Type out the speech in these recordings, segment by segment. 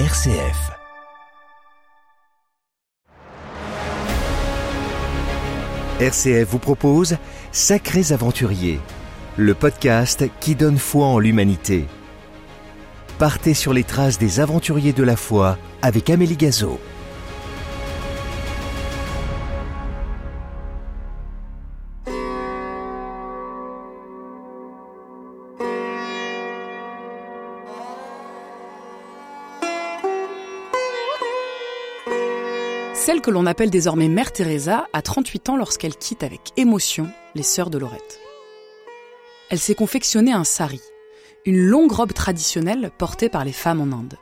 RCF. RCF vous propose Sacrés Aventuriers, le podcast qui donne foi en l'humanité. Partez sur les traces des aventuriers de la foi avec Amélie Gazo. Celle que l'on appelle désormais Mère Teresa a 38 ans lorsqu'elle quitte avec émotion les sœurs de Lorette. Elle s'est confectionnée un sari, une longue robe traditionnelle portée par les femmes en Inde.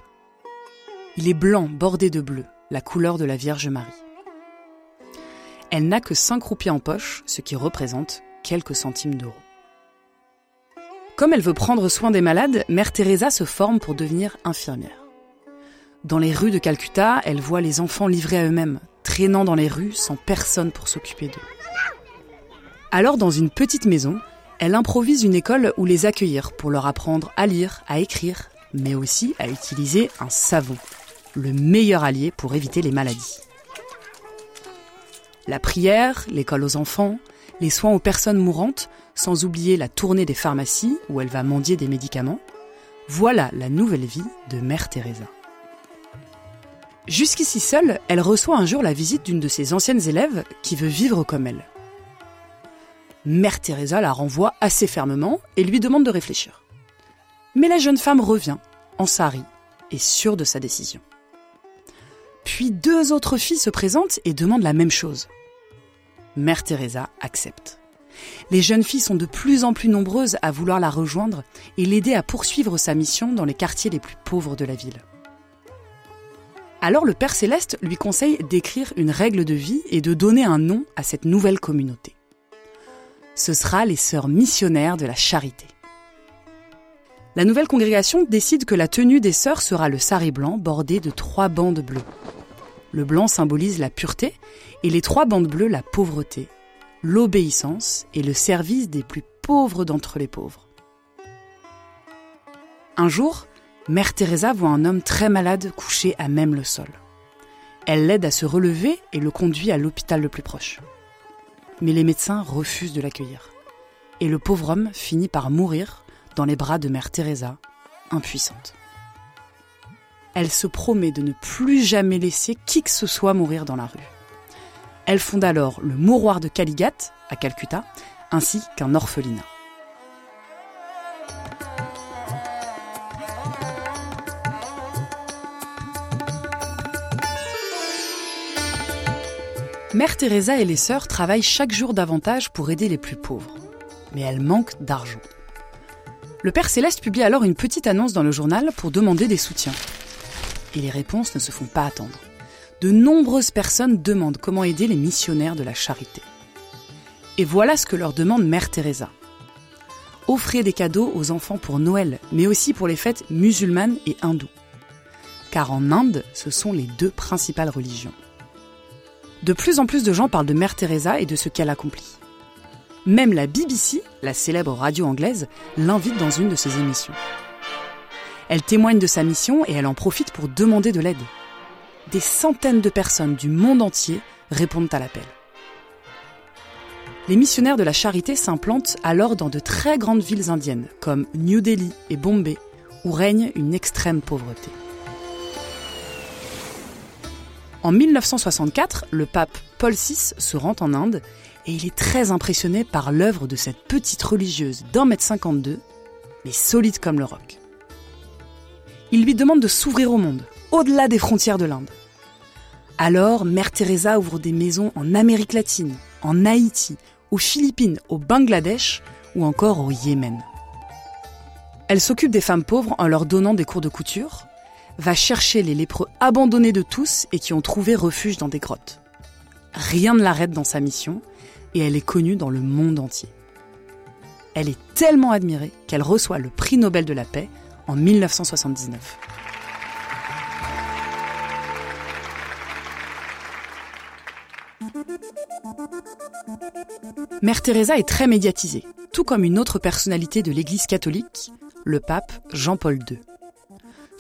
Il est blanc bordé de bleu, la couleur de la Vierge Marie. Elle n'a que 5 roupies en poche, ce qui représente quelques centimes d'euros. Comme elle veut prendre soin des malades, Mère Teresa se forme pour devenir infirmière. Dans les rues de Calcutta, elle voit les enfants livrés à eux-mêmes, traînant dans les rues sans personne pour s'occuper d'eux. Alors, dans une petite maison, elle improvise une école où les accueillir pour leur apprendre à lire, à écrire, mais aussi à utiliser un savon, le meilleur allié pour éviter les maladies. La prière, l'école aux enfants, les soins aux personnes mourantes, sans oublier la tournée des pharmacies où elle va mendier des médicaments, voilà la nouvelle vie de Mère Teresa. Jusqu'ici seule, elle reçoit un jour la visite d'une de ses anciennes élèves qui veut vivre comme elle. Mère Teresa la renvoie assez fermement et lui demande de réfléchir. Mais la jeune femme revient, en sari, et sûre de sa décision. Puis deux autres filles se présentent et demandent la même chose. Mère Teresa accepte. Les jeunes filles sont de plus en plus nombreuses à vouloir la rejoindre et l'aider à poursuivre sa mission dans les quartiers les plus pauvres de la ville. Alors le Père Céleste lui conseille d'écrire une règle de vie et de donner un nom à cette nouvelle communauté. Ce sera les Sœurs missionnaires de la Charité. La nouvelle congrégation décide que la tenue des sœurs sera le sari blanc bordé de trois bandes bleues. Le blanc symbolise la pureté et les trois bandes bleues la pauvreté, l'obéissance et le service des plus pauvres d'entre les pauvres. Un jour, Mère Teresa voit un homme très malade couché à même le sol. Elle l'aide à se relever et le conduit à l'hôpital le plus proche. Mais les médecins refusent de l'accueillir. Et le pauvre homme finit par mourir dans les bras de Mère Teresa, impuissante. Elle se promet de ne plus jamais laisser qui que ce soit mourir dans la rue. Elle fonde alors le mouroir de Caligat, à Calcutta, ainsi qu'un orphelinat. Mère Teresa et les sœurs travaillent chaque jour davantage pour aider les plus pauvres. Mais elles manquent d'argent. Le Père Céleste publie alors une petite annonce dans le journal pour demander des soutiens. Et les réponses ne se font pas attendre. De nombreuses personnes demandent comment aider les missionnaires de la charité. Et voilà ce que leur demande Mère Teresa. Offrez des cadeaux aux enfants pour Noël, mais aussi pour les fêtes musulmanes et hindoues. Car en Inde, ce sont les deux principales religions. De plus en plus de gens parlent de Mère Teresa et de ce qu'elle accomplit. Même la BBC, la célèbre radio anglaise, l'invite dans une de ses émissions. Elle témoigne de sa mission et elle en profite pour demander de l'aide. Des centaines de personnes du monde entier répondent à l'appel. Les missionnaires de la charité s'implantent alors dans de très grandes villes indiennes, comme New Delhi et Bombay, où règne une extrême pauvreté. En 1964, le pape Paul VI se rend en Inde et il est très impressionné par l'œuvre de cette petite religieuse d'un mètre 52, mais solide comme le roc. Il lui demande de s'ouvrir au monde, au-delà des frontières de l'Inde. Alors, Mère Teresa ouvre des maisons en Amérique latine, en Haïti, aux Philippines, au Bangladesh ou encore au Yémen. Elle s'occupe des femmes pauvres en leur donnant des cours de couture, va chercher les lépreux abandonnés de tous et qui ont trouvé refuge dans des grottes. Rien ne l'arrête dans sa mission et elle est connue dans le monde entier. Elle est tellement admirée qu'elle reçoit le prix Nobel de la paix en 1979. Mère Teresa est très médiatisée, tout comme une autre personnalité de l'Église catholique, le pape Jean-Paul II.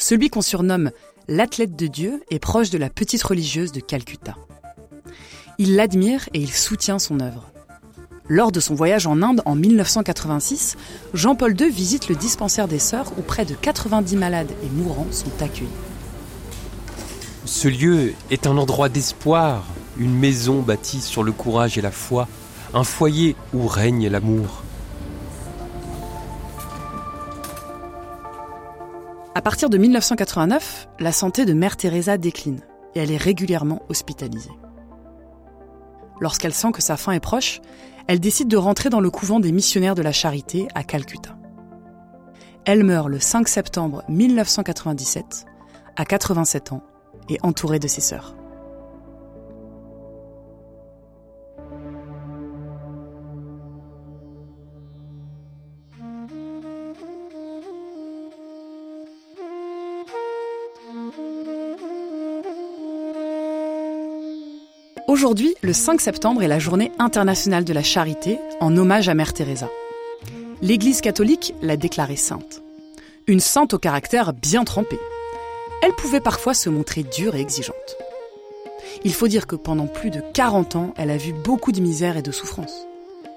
Celui qu'on surnomme l'athlète de Dieu est proche de la petite religieuse de Calcutta. Il l'admire et il soutient son œuvre. Lors de son voyage en Inde en 1986, Jean-Paul II visite le dispensaire des Sœurs où près de 90 malades et mourants sont accueillis. Ce lieu est un endroit d'espoir, une maison bâtie sur le courage et la foi, un foyer où règne l'amour. À partir de 1989, la santé de Mère Teresa décline et elle est régulièrement hospitalisée. Lorsqu'elle sent que sa fin est proche, elle décide de rentrer dans le couvent des missionnaires de la charité à Calcutta. Elle meurt le 5 septembre 1997, à 87 ans, et entourée de ses sœurs. Aujourd'hui, le 5 septembre est la journée internationale de la charité en hommage à Mère Teresa. L'Église catholique l'a déclarée sainte. Une sainte au caractère bien trempé. Elle pouvait parfois se montrer dure et exigeante. Il faut dire que pendant plus de 40 ans, elle a vu beaucoup de misère et de souffrance.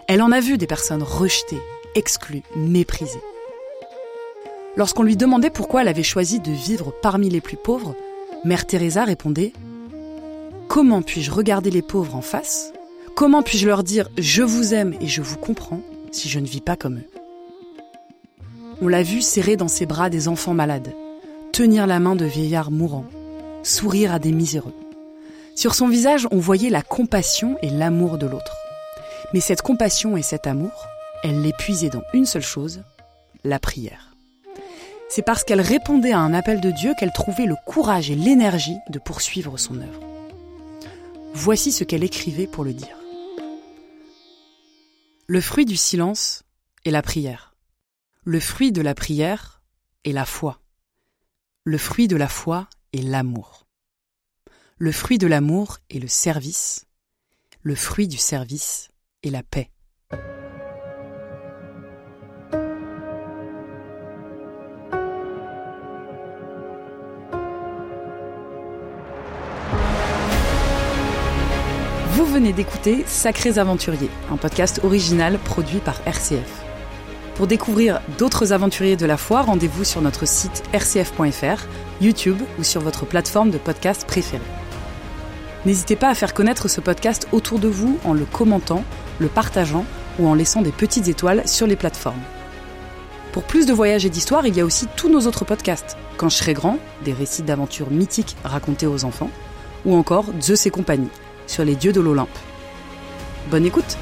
Elle en a vu des personnes rejetées, exclues, méprisées. Lorsqu'on lui demandait pourquoi elle avait choisi de vivre parmi les plus pauvres, Mère Teresa répondait Comment puis-je regarder les pauvres en face? Comment puis-je leur dire je vous aime et je vous comprends si je ne vis pas comme eux? On l'a vu serrer dans ses bras des enfants malades, tenir la main de vieillards mourants, sourire à des miséreux. Sur son visage, on voyait la compassion et l'amour de l'autre. Mais cette compassion et cet amour, elle les puisait dans une seule chose, la prière. C'est parce qu'elle répondait à un appel de Dieu qu'elle trouvait le courage et l'énergie de poursuivre son œuvre. Voici ce qu'elle écrivait pour le dire. Le fruit du silence est la prière. Le fruit de la prière est la foi. Le fruit de la foi est l'amour. Le fruit de l'amour est le service. Le fruit du service est la paix. Vous venez d'écouter Sacrés Aventuriers, un podcast original produit par RCF. Pour découvrir d'autres aventuriers de la foi, rendez-vous sur notre site rcf.fr, YouTube ou sur votre plateforme de podcast préférée. N'hésitez pas à faire connaître ce podcast autour de vous en le commentant, le partageant ou en laissant des petites étoiles sur les plateformes. Pour plus de voyages et d'histoires, il y a aussi tous nos autres podcasts. Quand je serai grand, des récits d'aventures mythiques racontés aux enfants, ou encore Zeus et compagnie sur les dieux de l'Olympe. Bonne écoute